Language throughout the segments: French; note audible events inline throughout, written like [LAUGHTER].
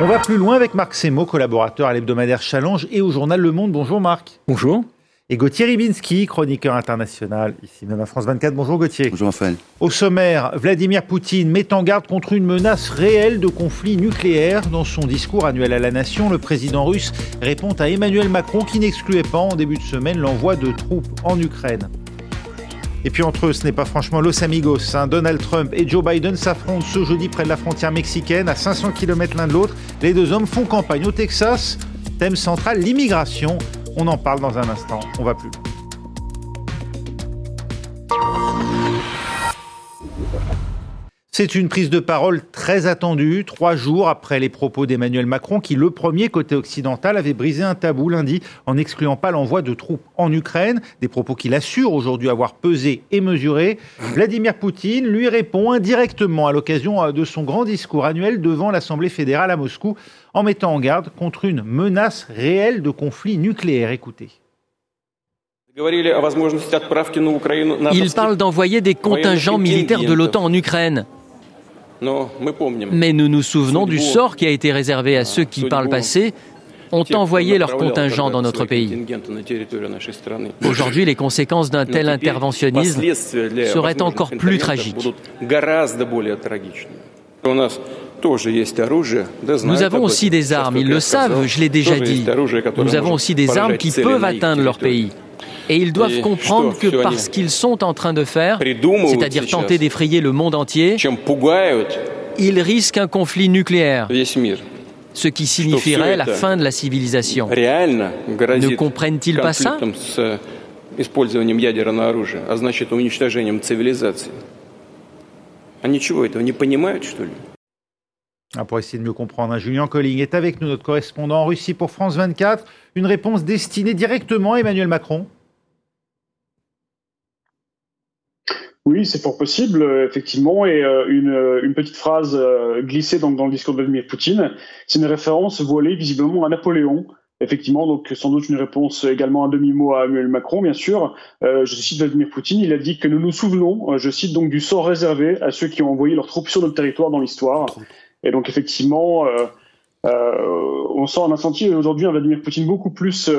On va plus loin avec Marc Semo, collaborateur à l'hebdomadaire Challenge et au journal Le Monde. Bonjour Marc. Bonjour. Et Gauthier Ribinski, chroniqueur international, ici même à France 24. Bonjour Gauthier. Bonjour Raphaël. Au sommaire, Vladimir Poutine met en garde contre une menace réelle de conflit nucléaire. Dans son discours annuel à la nation, le président russe répond à Emmanuel Macron qui n'excluait pas en début de semaine l'envoi de troupes en Ukraine. Et puis entre eux, ce n'est pas franchement Los Amigos. Hein. Donald Trump et Joe Biden s'affrontent ce jeudi près de la frontière mexicaine, à 500 km l'un de l'autre. Les deux hommes font campagne au Texas. Thème central, l'immigration. On en parle dans un instant. On va plus. C'est une prise de parole très attendue, trois jours après les propos d'Emmanuel Macron, qui, le premier côté occidental, avait brisé un tabou lundi en n'excluant pas l'envoi de troupes en Ukraine, des propos qu'il assure aujourd'hui avoir pesé et mesuré. Vladimir Poutine lui répond indirectement à l'occasion de son grand discours annuel devant l'Assemblée fédérale à Moscou, en mettant en garde contre une menace réelle de conflit nucléaire. Écoutez. Il parle d'envoyer des contingents militaires de l'OTAN en Ukraine. Mais nous nous souvenons du sort qui a été réservé à ceux qui, par le passé, ont envoyé leurs contingents dans notre pays. Aujourd'hui, les conséquences d'un tel interventionnisme seraient encore plus tragiques. Nous avons aussi des armes, ils le savent, je l'ai déjà dit. Nous avons aussi des armes qui peuvent atteindre leur pays. Et ils doivent comprendre que parce qu'ils sont en train de faire, c'est-à-dire tenter d'effrayer le monde entier, ils risquent un conflit nucléaire, ce qui signifierait la fin de la civilisation. Ne comprennent-ils pas ça? Ah, pour essayer de mieux comprendre, hein, Julien Colling est avec nous, notre correspondant en Russie pour France 24. Une réponse destinée directement à Emmanuel Macron Oui, c'est fort possible, euh, effectivement. Et euh, une, euh, une, petite phrase glissée dans, le discours de Vladimir Poutine, c'est une référence voilée visiblement à Napoléon. Effectivement, donc sans doute une réponse également un demi-mot à Emmanuel Macron, bien sûr. je cite Vladimir Poutine, il a dit que nous nous souvenons, je cite donc, du sort réservé à ceux qui ont envoyé leurs troupes sur notre territoire dans l'histoire. Et donc effectivement, euh, on sent un senti aujourd'hui un Vladimir Poutine beaucoup plus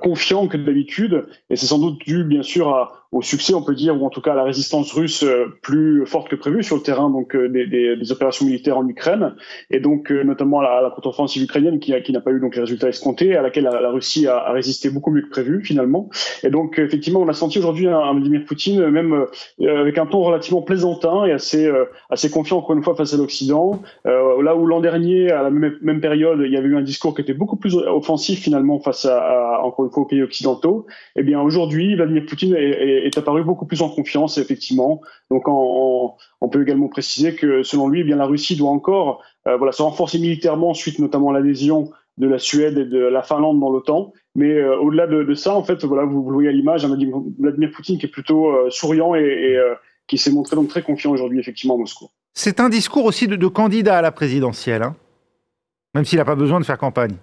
confiant que d'habitude, et c'est sans doute dû bien sûr à, au succès, on peut dire, ou en tout cas à la résistance russe euh, plus forte que prévu sur le terrain donc euh, des, des, des opérations militaires en Ukraine, et donc euh, notamment la, la contre-offensive ukrainienne qui, qui n'a pas eu donc les résultats escomptés, à laquelle la, Russie a, a, résisté beaucoup mieux que prévu finalement. Et donc effectivement, on a senti aujourd'hui un, Vladimir Poutine même avec un ton relativement plaisantin et assez assez confiant encore une fois face à l'Occident. là où l'an dernier, à la même, même, période, il y avait eu un discours qui était beaucoup plus offensif finalement face à, à encore une fois aux pays occidentaux. Eh bien aujourd'hui, Vladimir Poutine est, apparu beaucoup plus en confiance, effectivement. Donc, on, peut également préciser que, selon lui, eh bien la Russie doit encore euh, voilà, se renforcer militairement suite notamment à l'adhésion de la Suède et de la Finlande dans l'OTAN. Mais euh, au-delà de, ça, en fait, voilà, vous, voyez à l'image, Vladimir Poutine qui est plutôt euh, souriant et, qui s'est montré donc très confiant aujourd'hui, effectivement, à Moscou. C'est un discours aussi de, candidat à la présidentielle, hein même s'il n'a pas besoin de faire campagne.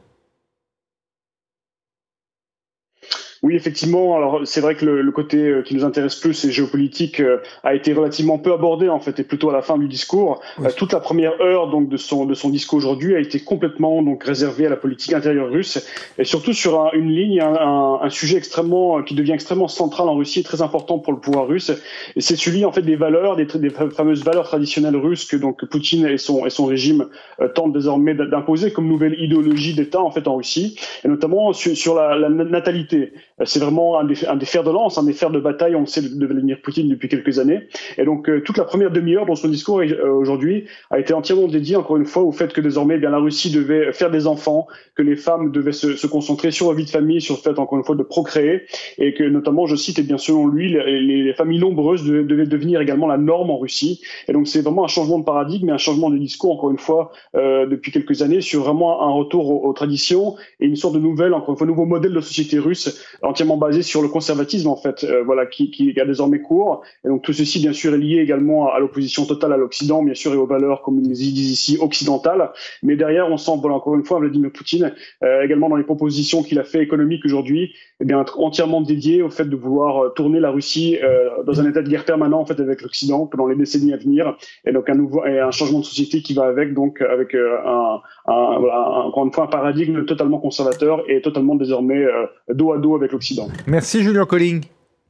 Oui, effectivement. Alors c'est vrai que le, le, côté euh, qui nous intéresse plus, c'est géopolitique, euh, a été relativement peu abordé en fait, et plutôt à la fin du discours. Euh, toute la première heure donc de son de son discours aujourd'hui a été complètement donc réservée à la politique intérieure russe et surtout sur un, une ligne, un, un, sujet extrêmement qui devient extrêmement central en Russie, et très important pour le pouvoir russe. Et c'est celui en fait des valeurs, des, des, fameuses valeurs traditionnelles russes que donc Poutine et son et son régime tentent désormais d'imposer comme nouvelle idéologie d'État en fait en Russie, et notamment sur, sur la, la natalité. Euh, c'est vraiment un des, un des, fers de lance, un des fers de bataille, on sait, de Vladimir Poutine depuis quelques années. Et donc, euh, toute la première demi-heure dans son discours euh, aujourd'hui a été entièrement dédiée, encore une fois, au fait que désormais, eh bien, la Russie devait faire des enfants, que les femmes devaient se, se, concentrer sur la vie de famille, sur le fait, encore une fois, de procréer, et que notamment, je cite, et bien selon lui, les, les familles nombreuses devaient, devenir également la norme en Russie. Et donc, c'est vraiment un changement de paradigme et un changement de discours, encore une fois, euh, depuis quelques années, sur vraiment un retour aux, traditions et une sorte de nouvelle, encore une fois, nouveau modèle de société russe entièrement basé sur le conservatisme en fait, euh, voilà, qui, qui, a désormais cours. Et donc tout ceci, bien sûr, est lié également à l'opposition totale à l'Occident, bien sûr, et aux valeurs, comme ils disent ici, occidentales. Mais derrière, on sent, voilà, encore une fois, Vladimir Poutine, euh, également dans les propositions qu'il a fait économiques aujourd'hui, eh bien, entièrement dédié au fait de vouloir euh, tourner la Russie euh, dans un état de guerre permanent en fait avec l'Occident pendant les décennies à venir, et donc un nouveau et un changement de société qui va avec, donc avec un, un, voilà, encore une fois, un paradigme totalement conservateur et totalement désormais dos à dos avec l'Occident. Merci Julien Colling.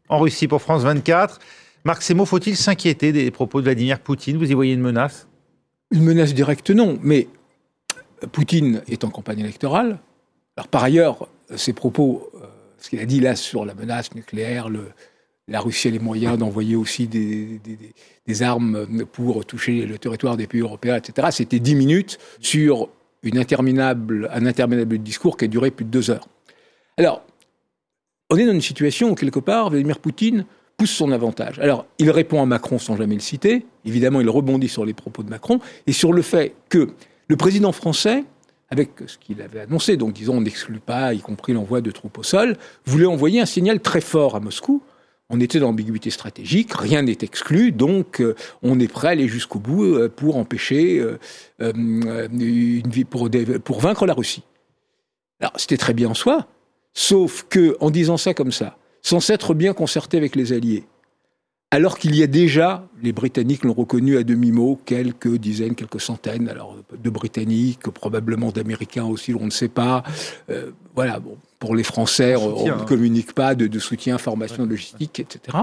En Russie pour France 24. Marc Semo, faut-il s'inquiéter des propos de Vladimir Poutine? Vous y voyez une menace? Une menace directe, non. Mais Poutine est en campagne électorale. Alors par ailleurs, ses propos, euh, ce qu'il a dit là sur la menace nucléaire, le, la Russie a les moyens d'envoyer aussi des, des, armes pour toucher le territoire des pays européens, etc. C'était dix minutes sur une interminable, un interminable discours qui a duré plus de deux heures. Alors, on est dans une situation où, quelque part, Vladimir Poutine pousse son avantage. Alors, il répond à Macron sans jamais le citer. Évidemment, il rebondit sur les propos de Macron et sur le fait que le président français, avec ce qu'il avait annoncé, donc disons on n'exclut pas, y compris l'envoi de troupes au sol, voulait envoyer un signal très fort à Moscou. On était dans l'ambiguïté stratégique, rien n'est exclu, donc euh, on est prêt à aller jusqu'au bout euh, pour empêcher, euh, une, pour, pour vaincre la Russie. Alors c'était très bien en soi, sauf que en disant ça comme ça, sans s'être bien concerté avec les Alliés. Alors qu'il y a déjà, les Britanniques l'ont reconnu à demi-mot, quelques dizaines, quelques centaines, alors de Britanniques, probablement d'Américains aussi, on ne sait pas. Euh, voilà, bon, pour les Français, on ne hein. communique pas de, soutien, information, logistique, etc.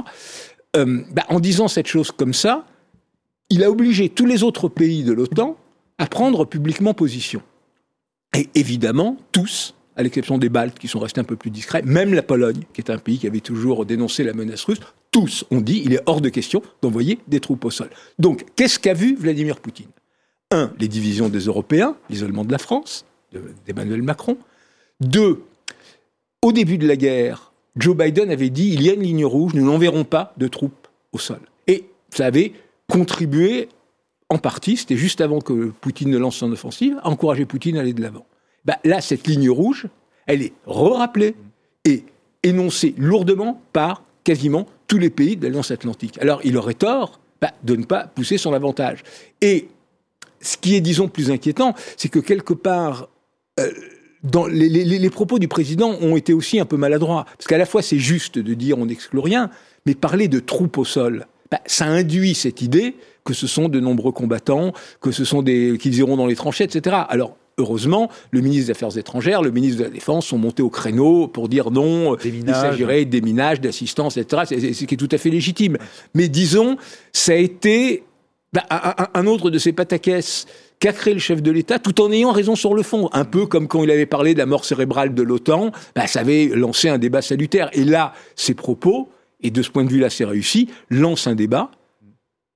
Euh, bah, en disant cette chose comme ça, il a obligé tous les autres pays de l'OTAN à prendre publiquement position. Et évidemment, tous, à l'exception des Baltes qui sont restés un peu plus discrets, même la Pologne, qui est un pays qui avait toujours dénoncé la menace russe, tous ont dit il est hors de question d'envoyer des troupes au sol. Donc, qu'est-ce qu'a vu Vladimir Poutine? Un, les divisions des Européens, l'isolement de la France, d'Emmanuel Macron. Deux, au début de la guerre, Joe Biden avait dit il y a une ligne rouge, nous n'enverrons pas de troupes au sol. Et ça avait contribué en partie, c'était juste avant que Poutine ne lance son offensive, à encourager Poutine à aller de l'avant. Bah, là, cette ligne rouge, elle est re-rappelée et énoncée lourdement par quasiment tous les pays de l'Alliance Atlantique. Alors, il aurait tort bah, de ne pas pousser son avantage. Et ce qui est, disons, plus inquiétant, c'est que quelque part, euh, les, propos du président ont été aussi un peu maladroits. Parce qu'à la fois, c'est juste de dire on n'exclut rien, mais parler de troupes au sol, bah, ça induit cette idée que ce sont de nombreux combattants, que ce sont des qu'ils iront dans les tranchées, etc. Alors, Heureusement, le ministre des Affaires étrangères, le ministre de la Défense sont montés au créneau pour dire non, il s'agirait des minages, d'assistance, etc. C'est ce qui est tout à fait légitime. Mais disons, ça a été bah, un, autre de ces pataquès qu'a créé le chef de l'État, tout en ayant raison sur le fond. Un peu comme quand il avait parlé de la mort cérébrale de l'OTAN, bah, ça avait lancé un débat salutaire. Et là, ses propos, et de ce point de vue-là, c'est réussi, lancent un débat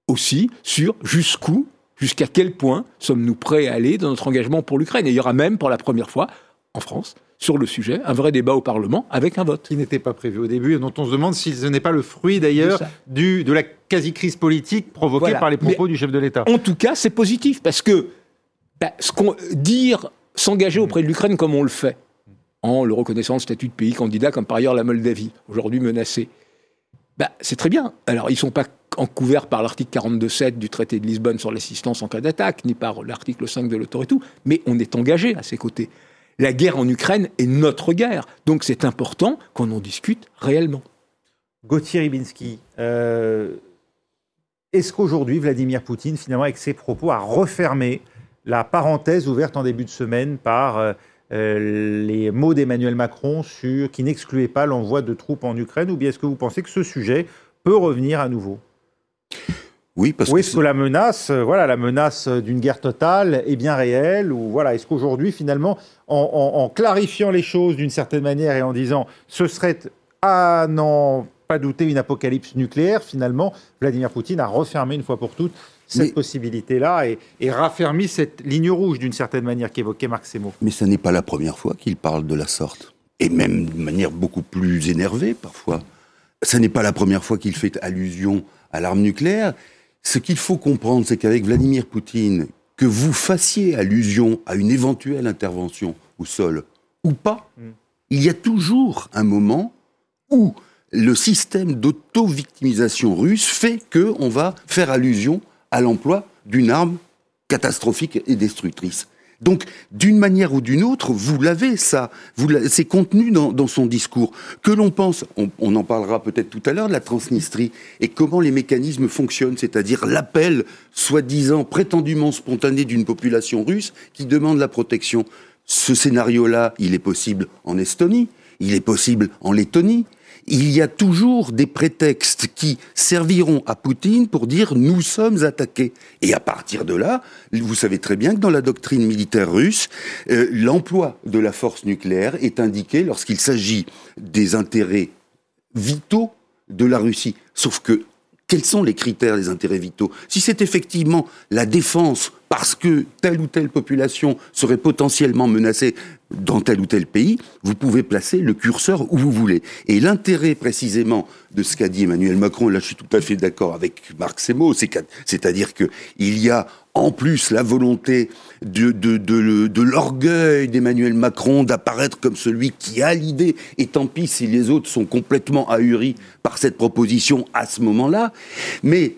aussi sur jusqu'où jusqu'à quel point sommes-nous prêts à aller dans notre engagement pour l'Ukraine? Et il y aura même, pour la première fois, en France, sur le sujet, un vrai débat au Parlement avec un vote. Qui n'était pas prévu au début et dont on se demande si ce n'est pas le fruit d'ailleurs de la quasi-crise politique provoquée par les propos du chef de l'État. En tout cas, c'est positif parce que bah, ce qu'on dire s'engager auprès de l'Ukraine comme on le fait, en le reconnaissant le statut de pays candidat, comme par ailleurs la Moldavie, aujourd'hui menacée, bah, c'est très bien. Alors, ils ne sont pas en couvert par l'article 42.7 du traité de Lisbonne sur l'assistance en cas d'attaque, ni par l'article 5 de l'autorité, mais on est engagé à ses côtés. La guerre en Ukraine est notre guerre, donc c'est important qu'on en discute réellement. Gauthier Ribinski, euh, est-ce qu'aujourd'hui Vladimir Poutine, finalement, avec ses propos, a refermé la parenthèse ouverte en début de semaine par euh, euh, les mots d'Emmanuel Macron sur qui n'excluait pas l'envoi de troupes en Ukraine, ou bien est-ce que vous pensez que ce sujet peut revenir à nouveau? Oui, parce est-ce que, la menace, euh, voilà, la menace d'une guerre totale est bien réelle ou voilà, est-ce qu'aujourd'hui finalement, en, clarifiant les choses d'une certaine manière et en disant ce serait à n'en pas douter une apocalypse nucléaire, finalement, Vladimir Poutine a refermé une fois pour toutes cette possibilité-là et, et, raffermi cette ligne rouge d'une certaine manière qu'évoquait Marc Semo. Mais ce n'est pas la première fois qu'il parle de la sorte, et même de manière beaucoup plus énervée parfois. Ce n'est pas la première fois qu'il fait allusion à l'arme nucléaire. Ce qu'il faut comprendre, c'est qu'avec Vladimir Poutine, que vous fassiez allusion à une éventuelle intervention au sol ou pas, mm. il y a toujours un moment où le système d'auto-victimisation russe fait qu'on va faire allusion à l'emploi d'une arme catastrophique et destructrice. Donc, d'une manière ou d'une autre, vous l'avez, ça. C'est contenu dans, son discours. Que l'on pense, on, en parlera peut-être tout à l'heure, de la Transnistrie, et comment les mécanismes fonctionnent, c'est-à-dire l'appel, soi-disant, prétendument spontané d'une population russe qui demande la protection. Ce scénario-là, il est possible en Estonie, il est possible en Lettonie, il y a toujours des prétextes qui serviront à Poutine pour dire nous sommes attaqués. Et à partir de là, vous savez très bien que dans la doctrine militaire russe, euh, l'emploi de la force nucléaire est indiqué lorsqu'il s'agit des intérêts vitaux de la Russie. Sauf que quels sont les critères des intérêts vitaux? Si c'est effectivement la défense parce que telle ou telle population serait potentiellement menacée dans tel ou tel pays, vous pouvez placer le curseur où vous voulez. Et l'intérêt précisément de ce qu'a dit Emmanuel Macron, là je suis tout à fait d'accord avec Marc Semo, c'est-à-dire qu'il y a en plus la volonté de, l'orgueil d'Emmanuel Macron d'apparaître comme celui qui a l'idée, et tant pis si les autres sont complètement ahuris par cette proposition à ce moment-là, mais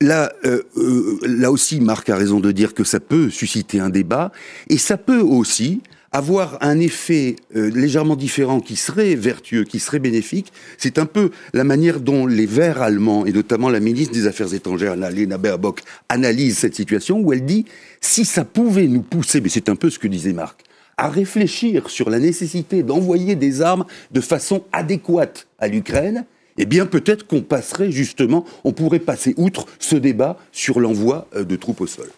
Là, euh, euh, là aussi, Marc a raison de dire que ça peut susciter un débat, et ça peut aussi avoir un effet euh, légèrement différent qui serait vertueux, qui serait bénéfique. C'est un peu la manière dont les Verts allemands, et notamment la ministre des Affaires étrangères, Annalena Baerbock, analysent cette situation, où elle dit, si ça pouvait nous pousser, mais c'est un peu ce que disait Marc, à réfléchir sur la nécessité d'envoyer des armes de façon adéquate à l'Ukraine, eh bien peut-être qu'on passerait justement, on pourrait passer outre ce débat sur l'envoi euh, de troupes au sol.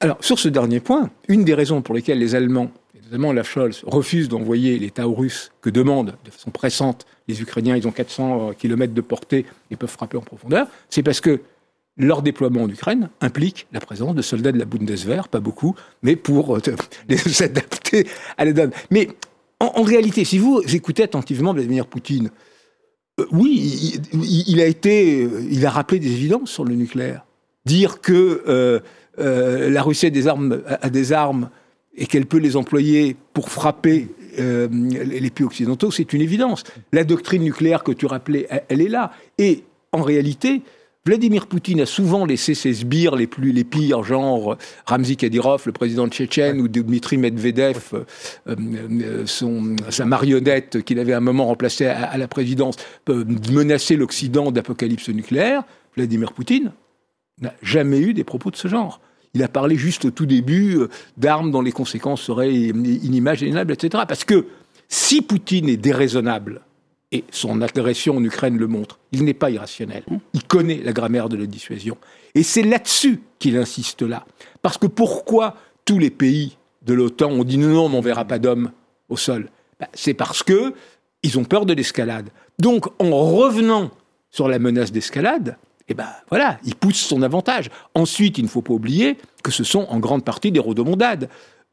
Alors sur ce dernier point, une des raisons pour lesquelles les Allemands, la Scholz, refusent d'envoyer l'État russe que demandent de façon pressante les Ukrainiens, ils ont 400 euh, km de portée et peuvent frapper en profondeur, c'est parce que leur déploiement en Ukraine implique la présence de soldats de la Bundeswehr, pas beaucoup, mais pour euh, [LAUGHS] les adapter à la donne. Mais en, réalité, si vous écoutez attentivement Vladimir Poutine, euh, oui, il, a été, il a rappelé des évidences sur le nucléaire. Dire que la Russie a des armes et qu'elle peut les employer pour frapper les pays occidentaux, c'est une évidence. La doctrine nucléaire que tu rappelais, elle est là. Et en réalité, Vladimir Poutine a souvent laissé ses sbires les plus les pires, genre Ramzi Kadyrov, le président tchétchène, ou Dmitri Medvedev, euh, euh, sa marionnette qu'il avait à un moment remplacé à, la présidence, menacer l'Occident d'apocalypse nucléaire. Vladimir Poutine n'a jamais eu des propos de ce genre. Il a parlé juste au tout début euh, d'armes dont les conséquences seraient inimaginables, etc. Parce que si Poutine est déraisonnable, et son agression en Ukraine le montre. Il n'est pas irrationnel. Il connaît la grammaire de la dissuasion. Et c'est là-dessus qu'il insiste là. Parce que pourquoi tous les pays de l'OTAN ont dit non, non, on n'enverra pas d'hommes au sol ben, C'est parce que ils ont peur de l'escalade. Donc, en revenant sur la menace d'escalade, eh ben voilà, il pousse son avantage. Ensuite, il ne faut pas oublier que ce sont en grande partie des rodomondades.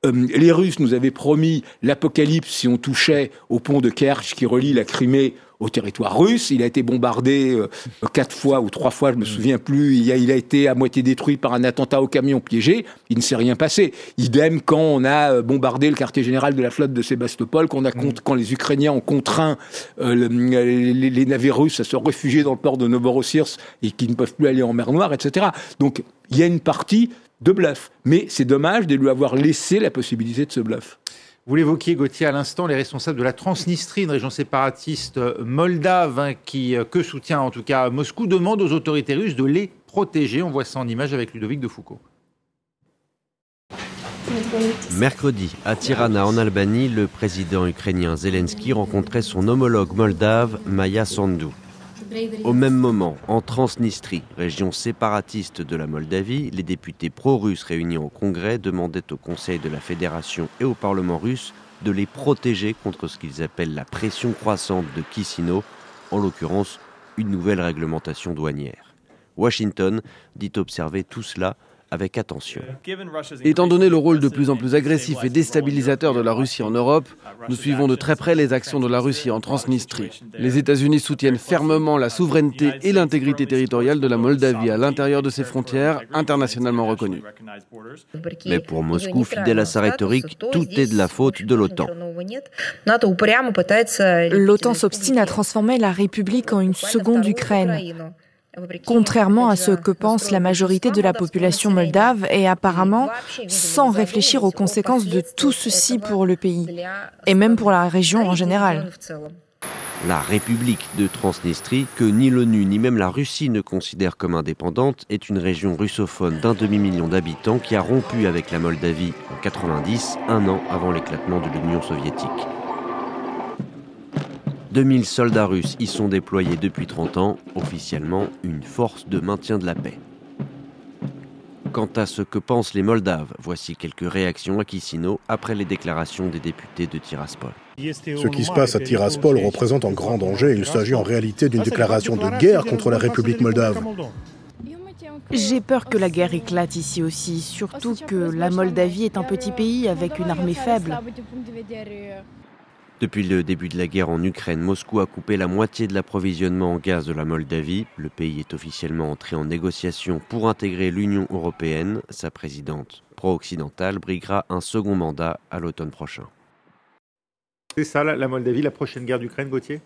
Euh, les Russes nous avaient promis l'apocalypse si on touchait au pont de Kerch qui relie la Crimée au territoire russe. Il a été bombardé euh, quatre fois ou trois fois, je me souviens plus. Il a, il a, été à moitié détruit par un attentat au camion piégé. Il ne s'est rien passé. Idem quand on a euh, bombardé le quartier général de la flotte de Sébastopol, quand, on a, mm. quand les Ukrainiens ont contraint les, navires russes à se réfugier dans le port de Novorossiysk et qui ne peuvent plus aller en mer Noire, etc. Donc il y a une partie de bluff. Mais c'est dommage de lui avoir laissé la possibilité de ce bluff. Vous l'évoquiez, Gauthier, à l'instant, les responsables de la Transnistrie, une région séparatiste moldave, hein, qui, euh, que soutient en tout cas Moscou, demandent aux autorités russes de les protéger. On voit ça en image avec Ludovic de Foucault. Mercredi, à Tirana, en Albanie, le président ukrainien Zelensky rencontrait son homologue moldave, Maya Sandu. Au même moment, en Transnistrie, région séparatiste de la Moldavie, les députés pro-russes réunis au Congrès demandaient au Conseil de la Fédération et au Parlement russe de les protéger contre ce qu'ils appellent la pression croissante de Kisino, en l'occurrence une nouvelle réglementation douanière. Washington dit observer tout cela avec attention. Étant donné le rôle de plus en plus agressif et déstabilisateur de la Russie en Europe, nous suivons de très près les actions de la Russie en Transnistrie. Les États-Unis soutiennent fermement la souveraineté et l'intégrité territoriale de la Moldavie à l'intérieur de ses frontières internationalement reconnues. Mais pour Moscou, fidèle à sa rhétorique, tout est de la faute de l'OTAN. L'OTAN s'obstine à transformer la République en une seconde Ukraine. Contrairement à ce que pense la majorité de la population moldave et apparemment sans réfléchir aux conséquences de tout ceci pour le pays et même pour la région en général. La République de Transnistrie, que ni l'ONU ni même la Russie ne considèrent comme indépendante, est une région russophone d'un demi-million d'habitants qui a rompu avec la Moldavie en 90, un an avant l'éclatement de l'Union soviétique. 2000 soldats russes y sont déployés depuis 30 ans, officiellement une force de maintien de la paix. Quant à ce que pensent les Moldaves, voici quelques réactions à Kisino après les déclarations des députés de Tiraspol. Ce qui se passe à Tiraspol représente un grand danger. Il s'agit en réalité d'une déclaration de guerre contre la République moldave. J'ai peur que la guerre éclate ici aussi, surtout que la Moldavie est un petit pays avec une armée faible. Depuis le début de la guerre en Ukraine, Moscou a coupé la moitié de l'approvisionnement en gaz de la Moldavie. Le pays est officiellement entré en négociation pour intégrer l'Union européenne. Sa présidente pro-occidentale briguera un second mandat à l'automne prochain. C'est ça la Moldavie, la prochaine guerre d'Ukraine, Gauthier?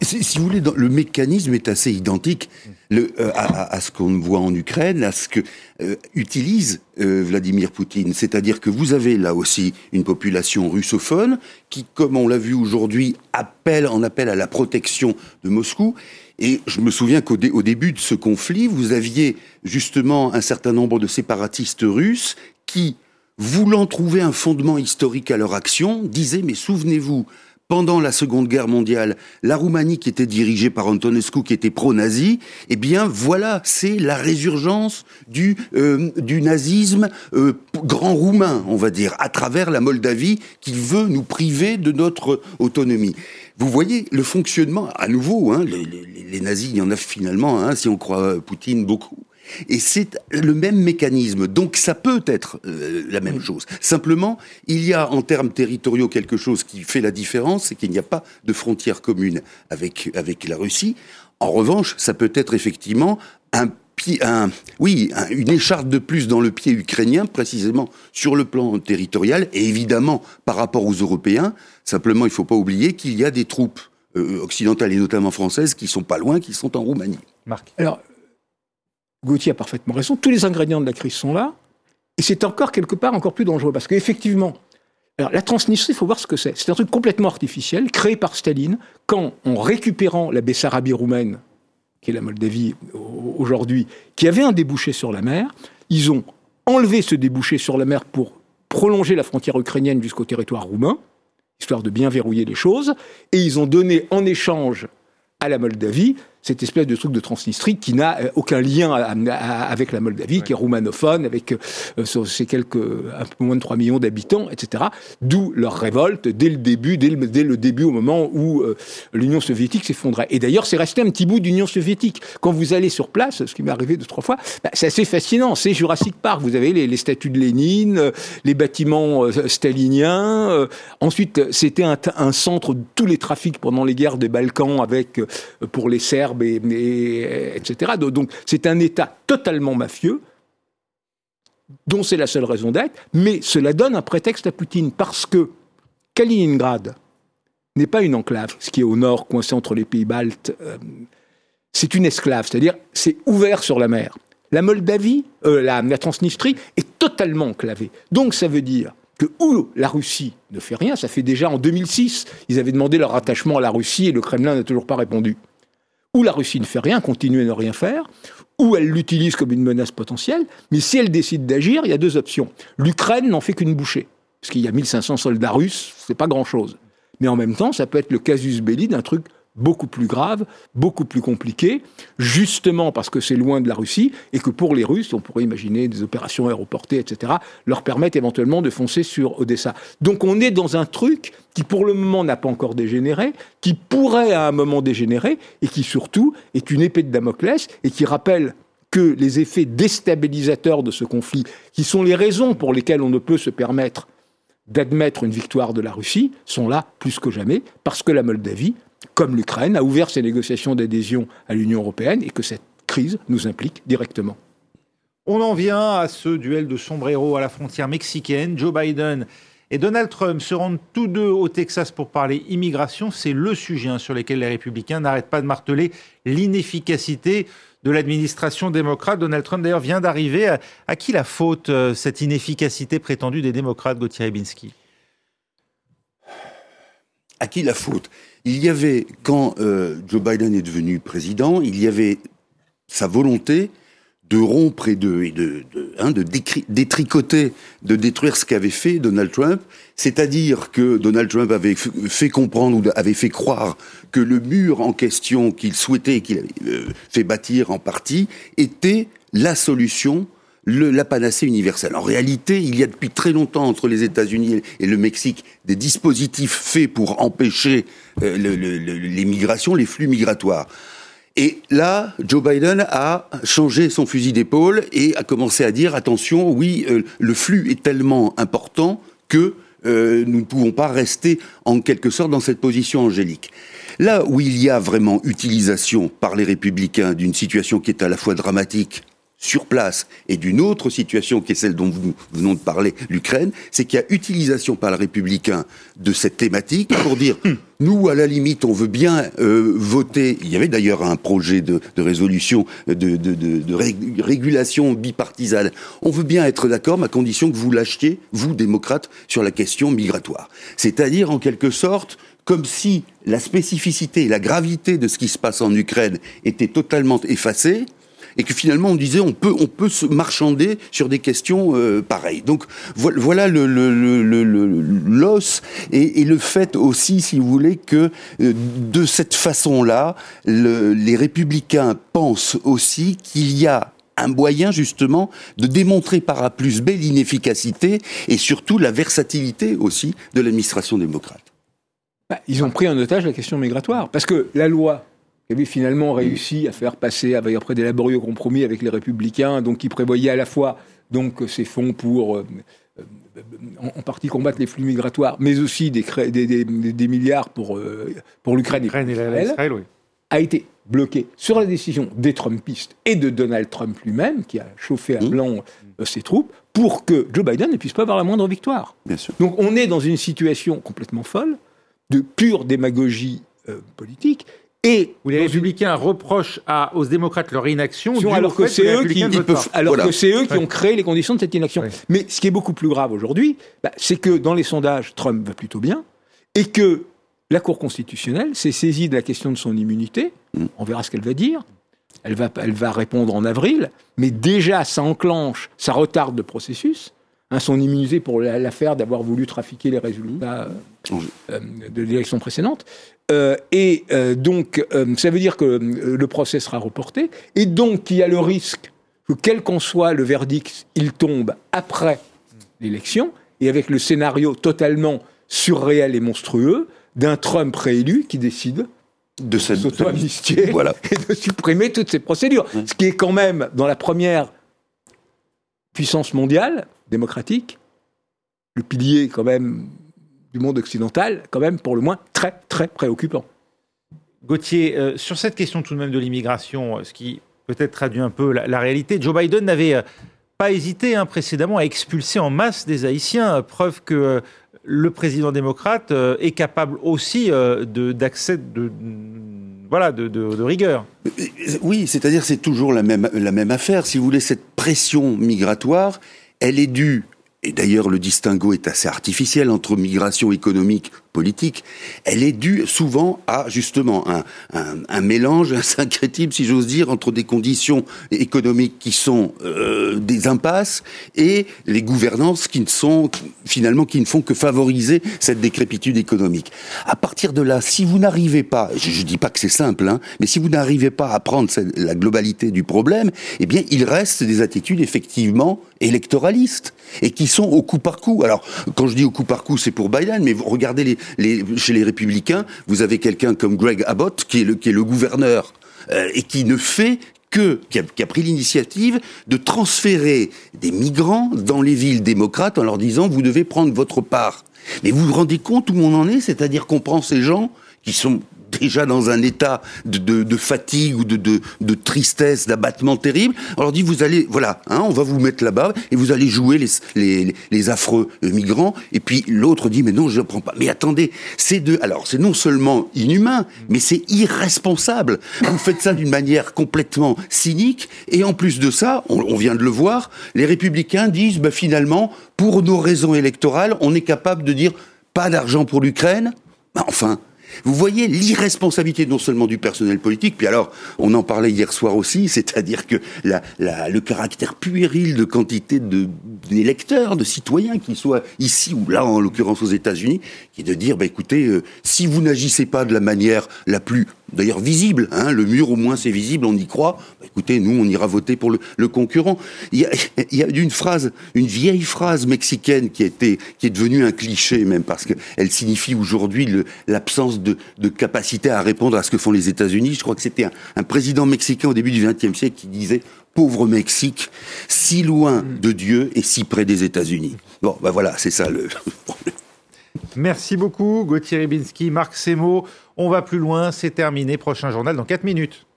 Si, vous voulez, le mécanisme est assez identique euh, à, ce qu'on voit en Ukraine, à ce que euh, utilise euh, Vladimir Poutine. C'est-à-dire que vous avez là aussi une population russophone qui, comme on l'a vu aujourd'hui, appelle en appelle à la protection de Moscou. Et je me souviens qu'au début de ce conflit, vous aviez justement un certain nombre de séparatistes russes qui, voulant trouver un fondement historique à leur action, disaient mais souvenez-vous pendant la Seconde Guerre mondiale, la Roumanie qui était dirigée par Antonescu, qui était pro-nazi, eh bien voilà, c'est la résurgence du, euh, du nazisme euh, grand roumain, on va dire, à travers la Moldavie qui veut nous priver de notre autonomie. Vous voyez le fonctionnement, à nouveau, hein, les, les, nazis, il y en a finalement, hein, si on croit Poutine, beaucoup. Et c'est le même mécanisme. Donc ça peut être euh, la même chose. Simplement, il y a en termes territoriaux quelque chose qui fait la différence, c'est qu'il n'y a pas de frontière commune avec, avec la Russie. En revanche, ça peut être effectivement un un, oui, une écharpe de plus dans le pied ukrainien, précisément sur le plan territorial, et évidemment par rapport aux Européens. Simplement, il ne faut pas oublier qu'il y a des troupes euh, occidentales et notamment françaises qui sont pas loin, qui sont en Roumanie. Marc. Alors, Gauthier a parfaitement raison, tous les ingrédients de la crise sont là, et c'est encore quelque part encore plus dangereux, parce qu'effectivement, la Transnistrie, il faut voir ce que c'est. C'est un truc complètement artificiel, créé par Staline, quand, en récupérant la Bessarabie roumaine, qui est la Moldavie aujourd'hui, qui avait un débouché sur la mer, ils ont enlevé ce débouché sur la mer pour prolonger la frontière ukrainienne jusqu'au territoire roumain, histoire de bien verrouiller les choses, et ils ont donné en échange à la Moldavie cette espèce de truc de Transnistrie qui n'a euh, aucun lien avec la Moldavie, qui est roumanophone, avec euh, ses quelques un peu moins de 3 millions d'habitants, etc. D'où leur révolte dès le début, dès le, début au moment où euh, l'Union soviétique s'effondrait. Et d'ailleurs, c'est resté un petit bout d'Union soviétique. Quand vous allez sur place, ce qui m'est arrivé deux trois fois, bah, c'est assez fascinant. C'est Jurassic Park. Vous avez les, statues de Lénine, les bâtiments staliniens. ensuite, c'était un, un, centre de tous les trafics pendant les guerres des Balkans, avec pour les Serbes etc. Donc c'est un État totalement mafieux, dont c'est la seule raison d'être, mais cela donne un prétexte à Poutine, parce que Kaliningrad n'est pas une enclave, ce qui est au nord, coincé entre les pays baltes, euh, c'est une esclave, c'est-à-dire c'est ouvert sur la mer. La Moldavie, euh, la, la Transnistrie est totalement enclavée. Donc ça veut dire que où la Russie ne fait rien, ça fait déjà en 2006, ils avaient demandé leur attachement à la Russie et le Kremlin n'a toujours pas répondu ou la Russie ne fait rien, continue à ne rien faire, ou elle l'utilise comme une menace potentielle, mais si elle décide d'agir, il y a deux options. L'Ukraine n'en fait qu'une bouchée, parce qu'il y a 1500 soldats russes, c'est pas grand-chose. Mais en même temps, ça peut être le casus belli d'un truc beaucoup plus grave, beaucoup plus compliqué, justement parce que c'est loin de la Russie et que pour les Russes, on pourrait imaginer des opérations aéroportées, etc., leur permettent éventuellement de foncer sur Odessa. Donc on est dans un truc qui pour le moment n'a pas encore dégénéré, qui pourrait à un moment dégénérer et qui surtout est une épée de Damoclès et qui rappelle que les effets déstabilisateurs de ce conflit, qui sont les raisons pour lesquelles on ne peut se permettre d'admettre une victoire de la Russie, sont là plus que jamais, parce que la Moldavie, comme l'Ukraine, a ouvert ses négociations d'adhésion à l'Union européenne et que cette crise nous implique directement. On en vient à ce duel de sombrero à la frontière mexicaine. Joe Biden et Donald Trump se rendent tous deux au Texas pour parler immigration. C'est le sujet sur lequel les républicains n'arrêtent pas de marteler l'inefficacité de l'administration démocrate. Donald Trump, d'ailleurs, vient d'arriver. À, qui la faute, euh, cette inefficacité prétendue des démocrates, Gauthier Ribinski À qui la faute? Il y avait, quand euh, Joe Biden est devenu président, il y avait sa volonté de rompre et de, et de, de, hein, de détricoter, de détruire ce qu'avait fait Donald Trump, c'est-à-dire que Donald Trump avait fait comprendre ou avait fait croire que le mur en question qu'il souhaitait, qu'il avait euh, fait bâtir en partie, était la solution le, la panacée universelle. En réalité, il y a depuis très longtemps entre les États-Unis et le Mexique des dispositifs faits pour empêcher euh, le, les migrations, les flux migratoires. Et là, Joe Biden a changé son fusil d'épaule et a commencé à dire attention, oui, euh, le flux est tellement important que euh, nous ne pouvons pas rester en quelque sorte dans cette position angélique. Là où il y a vraiment utilisation par les républicains d'une situation qui est à la fois dramatique sur place et d'une autre situation qui est celle dont nous venons de parler, l'Ukraine, c'est qu'il y a utilisation par les républicains de cette thématique pour dire [COUGHS] nous, à la limite, on veut bien euh, voter. Il y avait d'ailleurs un projet de, de résolution de, de, de, régulation bipartisane. On veut bien être d'accord, mais à condition que vous lâchiez, vous, démocrates, sur la question migratoire. C'est-à-dire, en quelque sorte, comme si la spécificité et la gravité de ce qui se passe en Ukraine était totalement effacée, et que finalement on disait on peut on peut se marchander sur des questions euh, pareilles. Donc voilà le l'os et, et, le fait aussi, si vous voulez, que euh, de cette façon-là, les républicains pensent aussi qu'il y a un moyen justement de démontrer par A plus B l'inefficacité et surtout la versatilité aussi de l'administration démocrate. Bah, ils ont pris en otage la question migratoire parce que la loi qui avait finalement réussi à faire passer, après des laborieux compromis avec les républicains, donc qui prévoyait à la fois donc ces fonds pour euh, euh, en, partie combattre les flux migratoires, mais aussi des, des, des, milliards pour, euh, pour l'Ukraine et, l'Israël, oui. a été bloqué sur la décision des Trumpistes et de Donald Trump lui-même, qui a chauffé à mmh. blanc ses troupes, pour que Joe Biden ne puisse pas avoir la moindre victoire. Bien sûr. Donc on est dans une situation complètement folle, de pure démagogie politique, et où les républicains reprochent à, aux démocrates leur inaction, alors que c'est eux, qui, alors que c'est eux qui ont créé les conditions de cette inaction. Mais ce qui est beaucoup plus grave aujourd'hui, bah, c'est que dans les sondages, Trump va plutôt bien, et que la Cour constitutionnelle s'est saisie de la question de son immunité. Mm. On verra ce qu'elle va dire. Elle va, elle va répondre en avril, mais déjà ça enclenche, ça retarde le processus. Hein, son immunité pour l'affaire d'avoir voulu trafiquer les résultats mm. euh, de l'élection précédente. Euh, et euh, donc, euh, ça veut dire que le procès sera reporté, et donc il y a le risque que, quel qu'en soit le verdict, il tombe après l'élection, et avec le scénario totalement surréel et monstrueux d'un Trump réélu qui décide de s'auto-amnistier [LAUGHS] voilà. et de supprimer toutes ces procédures. Ce qui est quand même, dans la première puissance mondiale démocratique, le pilier quand même du monde occidental, quand même pour le moins très très préoccupant. Gauthier, euh, sur cette question tout de même de l'immigration, ce qui peut-être traduit un peu la, réalité, Joe Biden n'avait euh, pas hésité hein, précédemment à expulser en masse des Haïtiens, preuve que euh, le président démocrate est capable aussi d'accès de, voilà, de, de, rigueur. Oui, c'est-à-dire c'est toujours la même, la même affaire. Si vous voulez, cette pression migratoire, elle est due et d'ailleurs le distinguo est assez artificiel entre migration économique politique, elle est due souvent à justement un, mélange, un si j'ose dire, entre des conditions économiques qui sont euh, des impasses et les gouvernances qui ne sont finalement qui ne font que favoriser cette décrépitude économique. À partir de là, si vous n'arrivez pas, je, ne dis pas que c'est simple, hein, mais si vous n'arrivez pas à prendre la globalité du problème, eh bien il reste des attitudes effectivement électoralistes et qui sont au coup par coup. Alors quand je dis au coup par coup, c'est pour Biden, mais regardez chez les républicains, vous avez quelqu'un comme Greg Abbott, qui est le, qui est le gouverneur, euh, et qui ne fait que, qui a, pris l'initiative de transférer des migrants dans les villes démocrates en leur disant vous devez prendre votre part. Mais vous vous rendez compte où on en est C'est-à-dire qu'on prend ces gens qui sont déjà dans un état de, fatigue ou de, tristesse, d'abattement terrible. On leur dit, vous allez, voilà, hein, on va vous mettre là-bas et vous allez jouer les, les, affreux migrants. Et puis l'autre dit, mais non, je ne prends pas. Mais attendez, c'est de, alors c'est non seulement inhumain, mais c'est irresponsable. Vous faites ça d'une manière complètement cynique. Et en plus de ça, on, on vient de le voir, les républicains disent, bah, finalement, pour nos raisons électorales, on est capable de dire, pas d'argent pour l'Ukraine. Bah, enfin, vous voyez l'irresponsabilité non seulement du personnel politique, puis alors, on en parlait hier soir aussi, [LAUGHS] c'est-à-dire que la, la, le caractère puéril de quantité de d'électeurs, de citoyens, qu'ils soient ici ou là, en l'occurrence aux États-Unis, qui est de dire, bah, écoutez, euh, si vous n'agissez pas de la manière la plus, d'ailleurs visible, hein, le mur au moins c'est visible, on y croit, bah, écoutez, nous on ira voter pour le, concurrent. [LAUGHS] Il y, a, une phrase, une vieille phrase mexicaine qui, a été, qui est devenue un cliché même, parce qu'elle signifie aujourd'hui l'absence de, de, capacité à répondre à ce que font les États-Unis. Je crois que c'était un, un président mexicain au début du XXe siècle qui disait pauvre Mexique, si loin de Dieu et si près des États-Unis. Bon, ben voilà, c'est ça le [LAUGHS] problème. Merci beaucoup, Gauthier Ribinski, Marc Semo. On va plus loin, c'est terminé. Prochain journal dans 4 minutes.